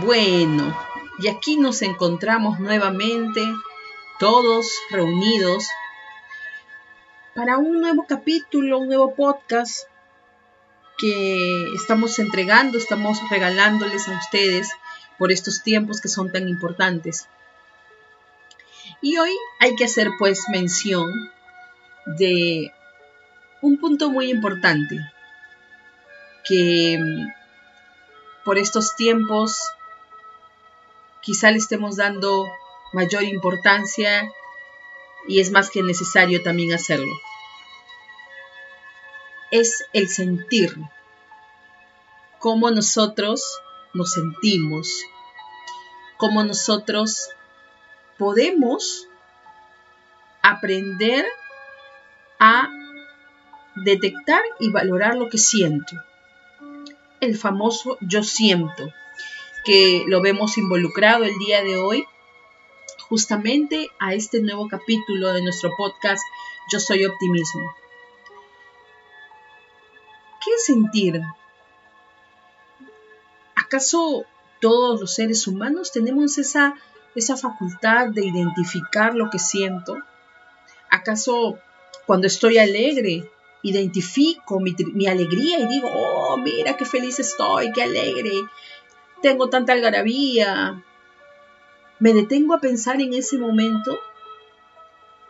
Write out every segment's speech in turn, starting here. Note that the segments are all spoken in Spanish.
Bueno, y aquí nos encontramos nuevamente, todos reunidos, para un nuevo capítulo, un nuevo podcast que estamos entregando, estamos regalándoles a ustedes por estos tiempos que son tan importantes. Y hoy hay que hacer pues mención de un punto muy importante que mm, por estos tiempos quizá le estemos dando mayor importancia y es más que necesario también hacerlo. Es el sentir, cómo nosotros nos sentimos, cómo nosotros podemos aprender a detectar y valorar lo que siento. El famoso yo siento que lo vemos involucrado el día de hoy justamente a este nuevo capítulo de nuestro podcast Yo Soy Optimismo. ¿Qué sentir? ¿Acaso todos los seres humanos tenemos esa, esa facultad de identificar lo que siento? ¿Acaso cuando estoy alegre identifico mi, mi, alegría y digo, oh, mira qué feliz estoy, qué alegre, tengo tanta algarabía. ¿Me detengo a pensar en ese momento?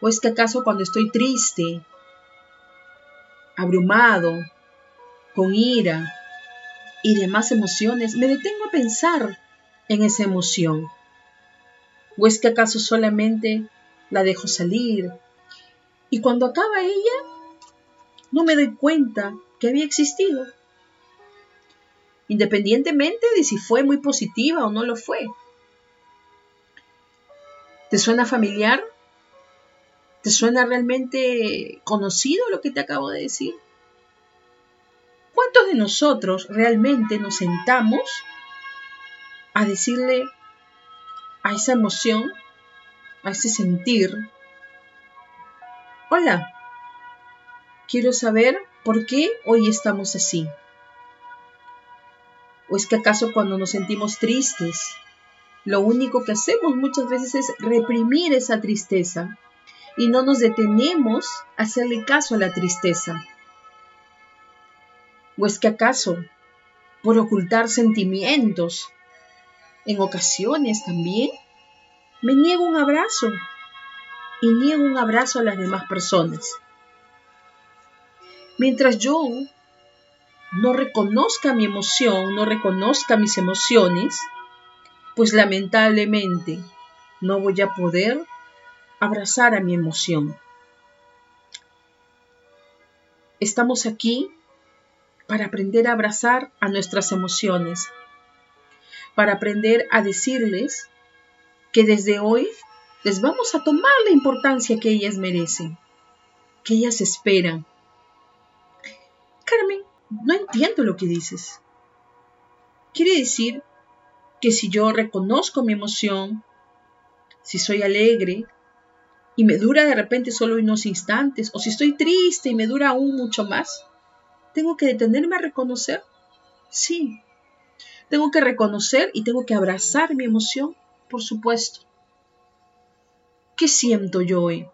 ¿O es que acaso cuando estoy triste, abrumado, con ira y demás emociones, me detengo a pensar en esa emoción? ¿O es que acaso solamente la dejo salir? Y cuando acaba ella, no me doy cuenta que había existido independientemente de si fue muy positiva o no lo fue. ¿Te suena familiar? ¿Te suena realmente conocido lo que te acabo de decir? ¿Cuántos de nosotros realmente nos sentamos a decirle a esa emoción, a ese sentir, hola, quiero saber por qué hoy estamos así? ¿O es que acaso cuando nos sentimos tristes, lo único que hacemos muchas veces es reprimir esa tristeza y no nos detenemos a hacerle caso a la tristeza? ¿O es que acaso, por ocultar sentimientos, en ocasiones también, me niego un abrazo y niego un abrazo a las demás personas? Mientras yo no reconozca mi emoción, no reconozca mis emociones, pues lamentablemente no voy a poder abrazar a mi emoción. Estamos aquí para aprender a abrazar a nuestras emociones, para aprender a decirles que desde hoy les vamos a tomar la importancia que ellas merecen, que ellas esperan. Carmen, no entiendo lo que dices. Quiere decir que si yo reconozco mi emoción, si soy alegre y me dura de repente solo unos instantes, o si estoy triste y me dura aún mucho más, ¿tengo que detenerme a reconocer? Sí. Tengo que reconocer y tengo que abrazar mi emoción, por supuesto. ¿Qué siento yo hoy?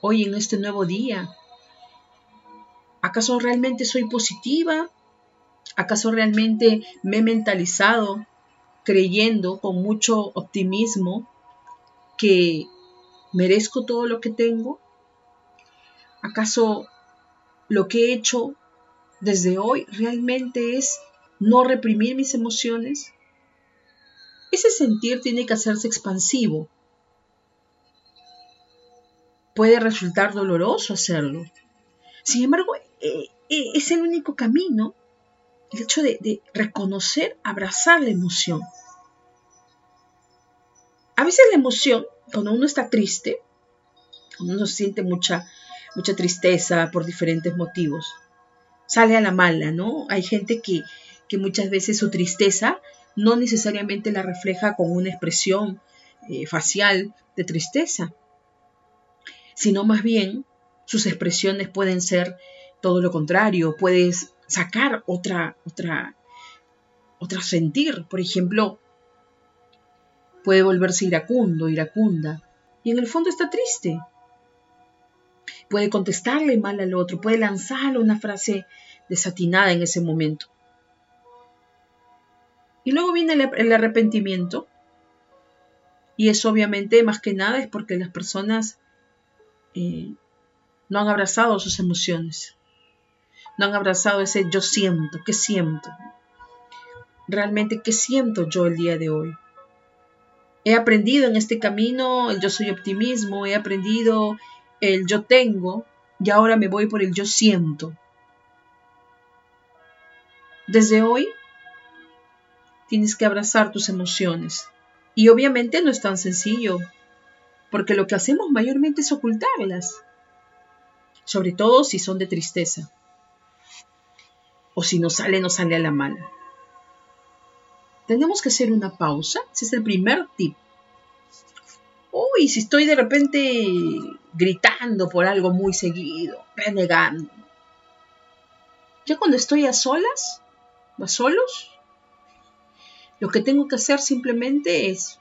Hoy en este nuevo día, ¿Acaso realmente soy positiva? ¿Acaso realmente me he mentalizado creyendo con mucho optimismo que merezco todo lo que tengo? ¿Acaso lo que he hecho desde hoy realmente es no reprimir mis emociones? Ese sentir tiene que hacerse expansivo. Puede resultar doloroso hacerlo. Sin embargo, eh, eh, es el único camino, el hecho de, reconocer, abrazar la emoción. A veces la emoción, cuando uno está triste, cuando uno siente mucha, mucha tristeza por diferentes motivos, sale a la mala, ¿no? Hay gente que, que muchas veces su tristeza no necesariamente la refleja con una expresión eh, facial de tristeza, sino más bien sus expresiones pueden ser todo lo contrario, puedes sacar otra, otra, otra sentir. Por ejemplo, puede volverse iracundo, iracunda, y en el fondo está triste. Puede contestarle mal al otro, puede lanzarle una frase desatinada en ese momento. Y luego viene el arrepentimiento, y eso obviamente más que nada es porque las personas eh, no han abrazado sus emociones, no han abrazado ese yo siento, ¿qué siento? Realmente, ¿qué siento yo el día de hoy? He aprendido en este camino el yo soy optimismo, he aprendido el yo tengo y ahora me voy por el yo siento. Desde hoy tienes que abrazar tus emociones. Y obviamente no es tan sencillo, porque lo que hacemos mayormente es ocultarlas, sobre todo si son de tristeza, o si nos sale, nos sale a la mala. Tenemos que hacer una pausa, ese es el primer tip. Uy, si estoy de repente gritando por algo muy seguido, renegando. Ya cuando estoy a solas, a solos, lo que tengo que hacer simplemente es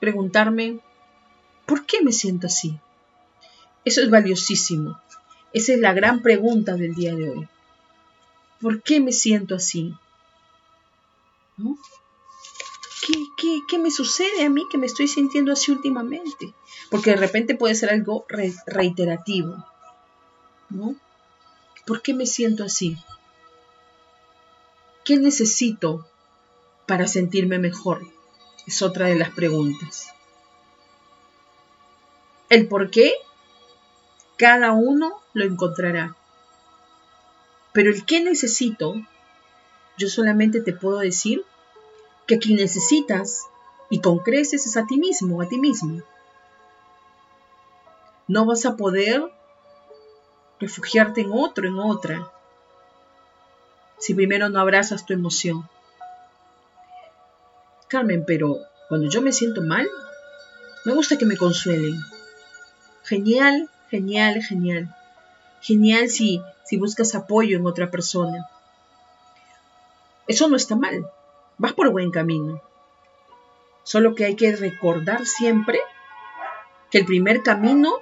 preguntarme, ¿por qué me siento así? Eso es valiosísimo. Esa es la gran pregunta del día de hoy. ¿Por qué me siento así? ¿Qué, me sucede a mí que me estoy sintiendo así últimamente? Porque de repente puede ser algo reiterativo. ¿no? ¿Por qué me siento así? ¿Qué necesito para sentirme mejor? Es otra de las preguntas. El por qué, cada uno lo encontrará. Pero el qué necesito, yo solamente te puedo decir que quien necesitas y con creces es a ti mismo, a ti mismo. No vas a poder refugiarte en otro, en otra, si primero no abrazas tu emoción. Carmen, pero cuando yo me siento mal, me gusta que me consuelen. Genial, genial, genial. Genial si, si buscas apoyo en otra persona. Eso no está mal. Vas por buen camino. Solo que hay que recordar siempre que el primer camino,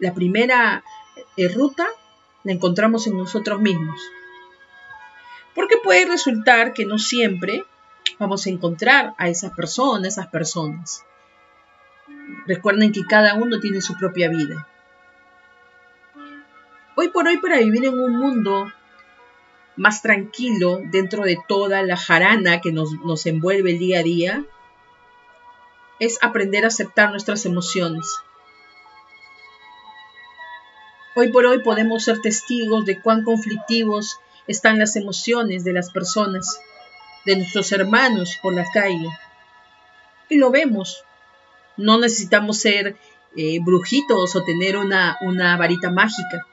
la primera eh, ruta, la encontramos en nosotros mismos. Porque puede resultar que no siempre vamos a encontrar a esa persona, esas personas. Recuerden que cada uno tiene su propia vida. Hoy por hoy para vivir en un mundo más tranquilo dentro de toda la jarana que nos, nos envuelve el día a día, es aprender a aceptar nuestras emociones. Hoy por hoy podemos ser testigos de cuán conflictivos están las emociones de las personas de nuestros hermanos por la calle. Y lo vemos. No necesitamos ser eh, brujitos o tener una, una varita mágica.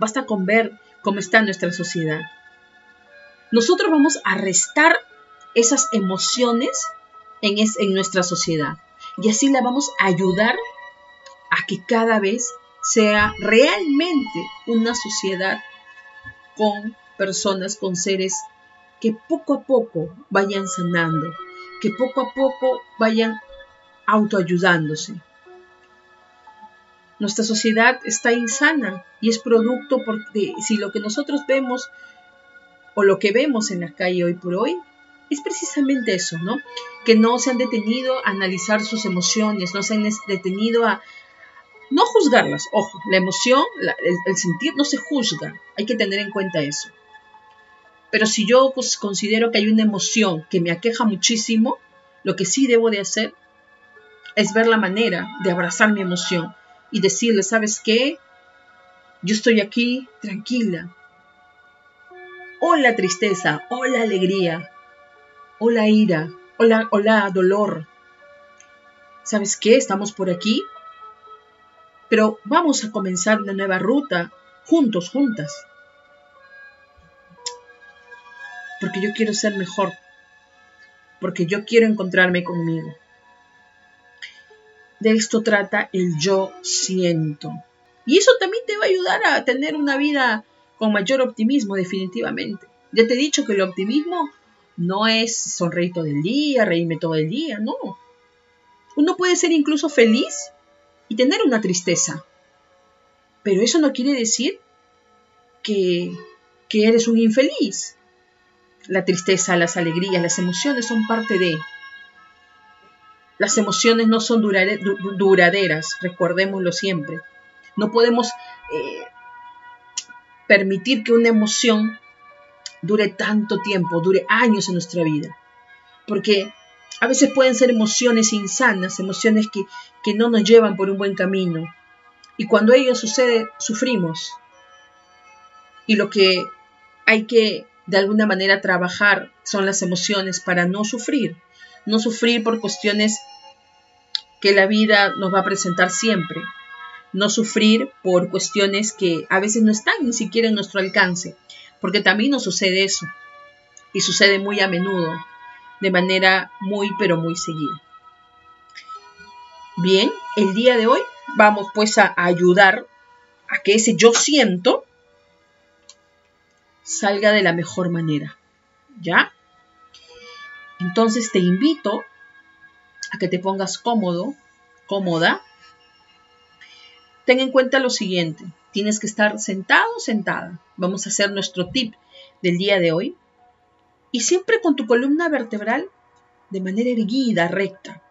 Basta con ver cómo está nuestra sociedad. Nosotros vamos a restar esas emociones en, nuestra sociedad y así la vamos a ayudar a que cada vez sea realmente una sociedad con personas, con seres que poco a poco vayan sanando, que poco a poco vayan autoayudándose. Nuestra sociedad está insana y es producto porque si lo que nosotros vemos o lo que vemos en la calle hoy por hoy es precisamente eso, ¿no? Que no se han detenido a analizar sus emociones, no se han detenido a no juzgarlas. Ojo, la emoción, el sentir no se juzga, hay que tener en cuenta eso. Pero si yo considero que hay una emoción que me aqueja muchísimo, lo que sí debo de hacer es ver la manera de abrazar mi emoción y decirle, ¿sabes qué? Yo estoy aquí tranquila. Hola tristeza, hola alegría, hola ira, hola, hola dolor. ¿Sabes qué? Estamos por aquí, pero vamos a comenzar una nueva ruta, juntos, juntas. porque yo quiero ser mejor, porque yo quiero encontrarme conmigo. De esto trata el yo siento. Y eso también te va a ayudar a tener una vida con mayor optimismo, definitivamente. Ya te he dicho que el optimismo no es sonreír todo el día, reírme todo el día, no. Uno puede ser incluso feliz y tener una tristeza. Pero eso no quiere decir que, que eres un infeliz. La tristeza, las alegrías, las emociones son parte de... Las emociones no son duraderas, recordémoslo siempre. No podemos eh, permitir que una emoción dure tanto tiempo, dure años en nuestra vida. Porque a veces pueden ser emociones insanas, emociones que, que no nos llevan por un buen camino. Y cuando ello sucede, sufrimos. Y lo que hay que de alguna manera trabajar son las emociones para no sufrir. No sufrir por cuestiones que la vida nos va a presentar siempre. No sufrir por cuestiones que a veces no están ni siquiera en nuestro alcance, porque también nos sucede eso. Y sucede muy a menudo, de manera muy pero muy seguida. Bien, el día de hoy vamos pues a ayudar a que ese yo siento salga de la mejor manera. ¿Ya? Entonces te invito a que te pongas cómodo, cómoda. Ten en cuenta lo siguiente, tienes que estar sentado sentada. Vamos a hacer nuestro tip del día de hoy. Y siempre con tu columna vertebral de manera erguida, recta.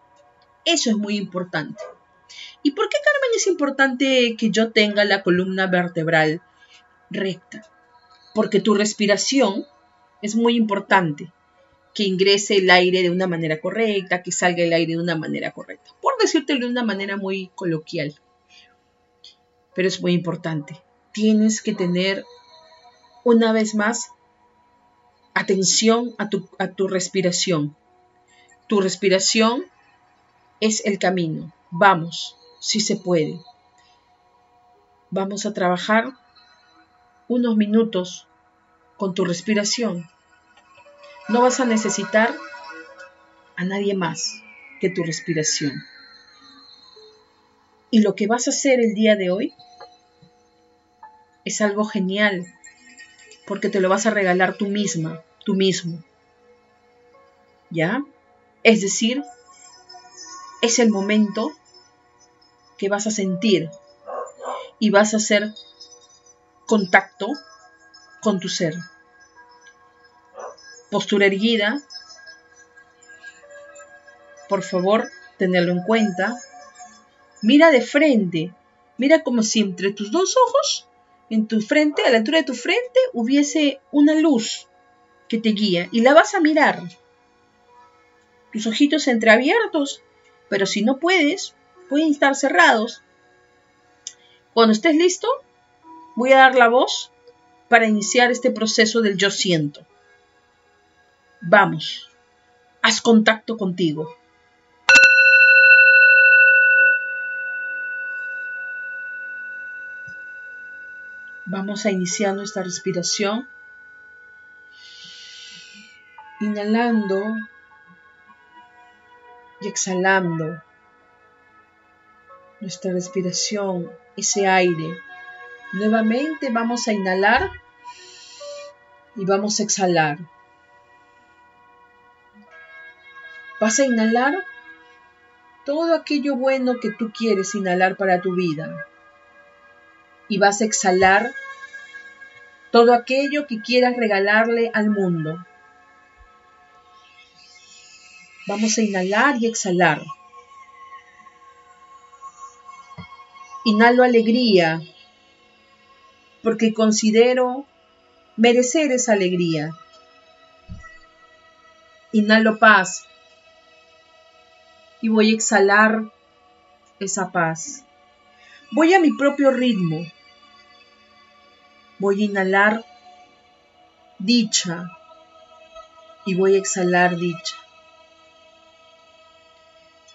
Eso es muy importante. ¿Y por qué, Carmen, es importante que yo tenga la columna vertebral recta? Porque tu respiración es muy importante que ingrese el aire de una manera correcta, que salga el aire de una manera correcta. Por decírtelo de una manera muy coloquial. Pero es muy importante. Tienes que tener una vez más atención a tu, a tu respiración. Tu respiración es el camino. Vamos, si se puede. Vamos a trabajar unos minutos con tu respiración no vas a necesitar a nadie más que tu respiración. Y lo que vas a hacer el día de hoy es algo genial, porque te lo vas a regalar tú misma, tú mismo. ¿Ya? Es decir, es el momento que vas a sentir y vas a hacer contacto con tu ser postura erguida. Por favor, tenerlo en cuenta. Mira de frente. Mira como si entre tus dos ojos, en tu frente, a la altura de tu frente, hubiese una luz que te guía y la vas a mirar. Tus ojitos entreabiertos, pero si no puedes, pueden estar cerrados. Cuando estés listo, voy a dar la voz para iniciar este proceso del yo siento. Vamos, haz contacto contigo. Vamos a iniciar nuestra respiración. Inhalando y exhalando nuestra respiración, ese aire. Nuevamente vamos a inhalar y vamos a exhalar. Vas a inhalar todo aquello bueno que tú quieres inhalar para tu vida. Y vas a exhalar todo aquello que quieras regalarle al mundo. Vamos a inhalar y exhalar. Inhalo alegría porque considero merecer esa alegría. Inhalo paz y voy a exhalar esa paz. Voy a mi propio ritmo. Voy a inhalar dicha y voy a exhalar dicha.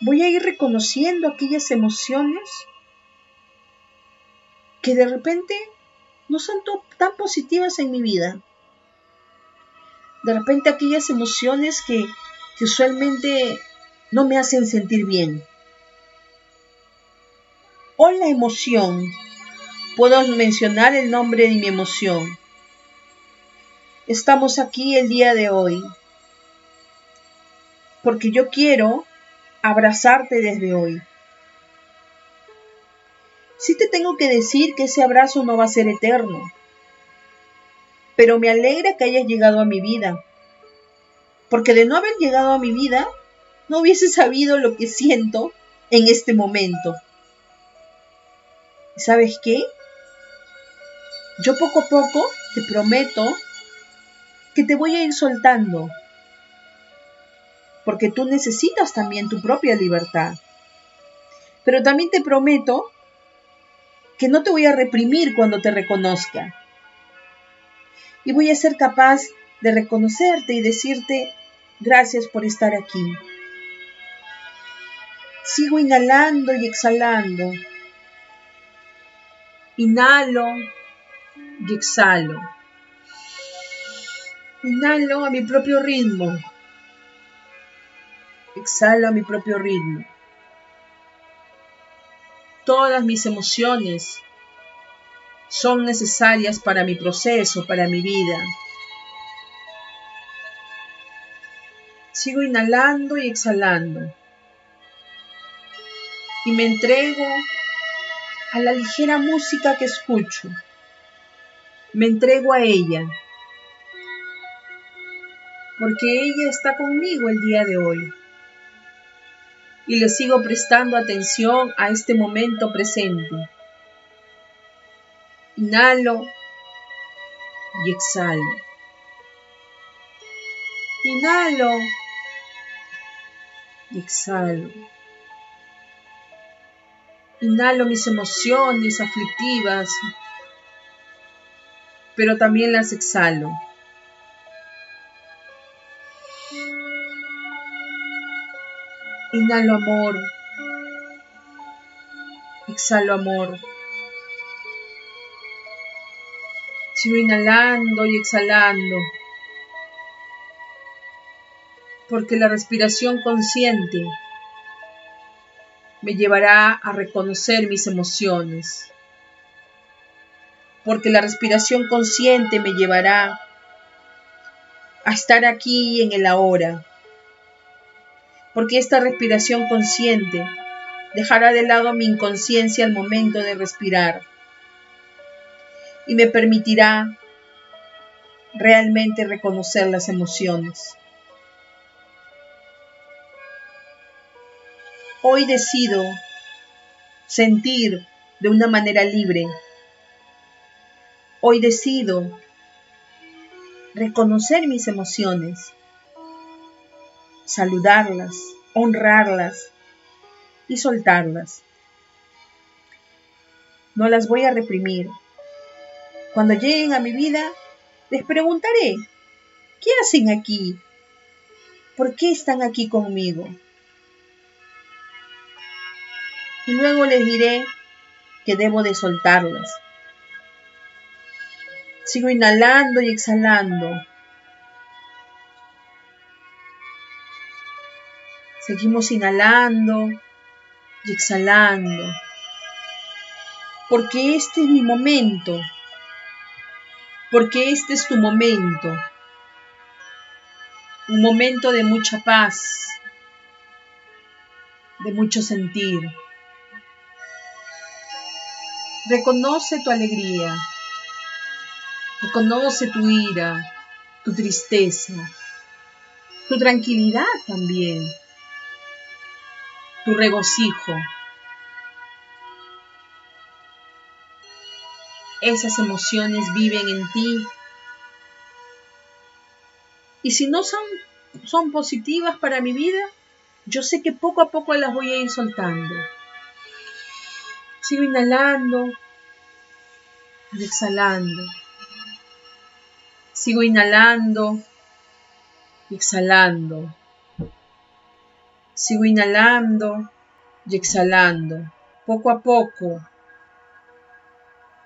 Voy a ir reconociendo aquellas emociones que de repente no son tan positivas en mi vida. De repente aquellas emociones que, que usualmente no me hacen sentir bien. O la emoción. Puedo mencionar el nombre de mi emoción. Estamos aquí el día de hoy porque yo quiero abrazarte desde hoy. Sí te tengo que decir que ese abrazo no va a ser eterno, pero me alegra que hayas llegado a mi vida, porque de no haber llegado a mi vida, no hubiese sabido lo que siento en este momento. ¿Sabes qué? Yo poco a poco te prometo que te voy a ir soltando, porque tú necesitas también tu propia libertad. Pero también te prometo que no te voy a reprimir cuando te reconozca. Y voy a ser capaz de reconocerte y decirte gracias por estar aquí. Sigo inhalando y exhalando. Inhalo y exhalo. Inhalo a mi propio ritmo. Exhalo a mi propio ritmo. Todas mis emociones son necesarias para mi proceso, para mi vida. Sigo inhalando y exhalando. Y me entrego a la ligera música que escucho. Me entrego a ella. Porque ella está conmigo el día de hoy. Y le sigo prestando atención a este momento presente. Inhalo y exhalo. Inhalo y exhalo. Inhalo mis emociones aflictivas, pero también las exhalo. Inhalo amor, exhalo amor. Sigo inhalando y exhalando, porque la respiración consciente me llevará a reconocer mis emociones, porque la respiración consciente me llevará a estar aquí en el ahora, porque esta respiración consciente dejará de lado mi inconsciencia al momento de respirar. Y me permitirá realmente reconocer las emociones. Hoy decido sentir de una manera libre. Hoy decido reconocer mis emociones, saludarlas, honrarlas y soltarlas. No las voy a reprimir. Cuando lleguen a mi vida, les preguntaré, ¿qué hacen aquí? ¿Por qué están aquí conmigo? Y luego les diré que debo de soltarlas. Sigo inhalando y exhalando. Seguimos inhalando y exhalando. Porque este es mi momento. Porque este es tu momento. Un momento de mucha paz, de mucho sentir. Reconoce tu alegría. Reconoce tu ira, tu tristeza, tu tranquilidad también, tu regocijo. Esas emociones viven en ti. Y si no son, son positivas para mi vida, yo sé que poco a poco las voy a ir soltando. Sigo inhalando y exhalando. Sigo inhalando y exhalando. Sigo inhalando y exhalando. Poco a poco,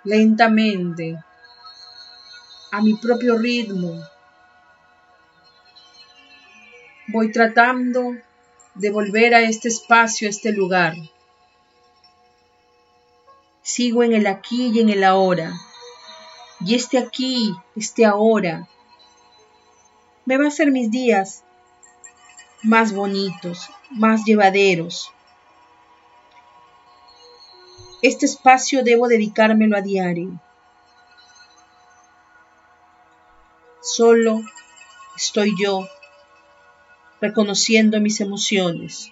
lentamente, a mi propio ritmo. Voy tratando de volver a este espacio, a este lugar. Sigo en el aquí y en el ahora. Y este aquí, este ahora, me va a hacer mis días más bonitos, más llevaderos. Este espacio debo dedicármelo a diario. Solo estoy yo reconociendo mis emociones.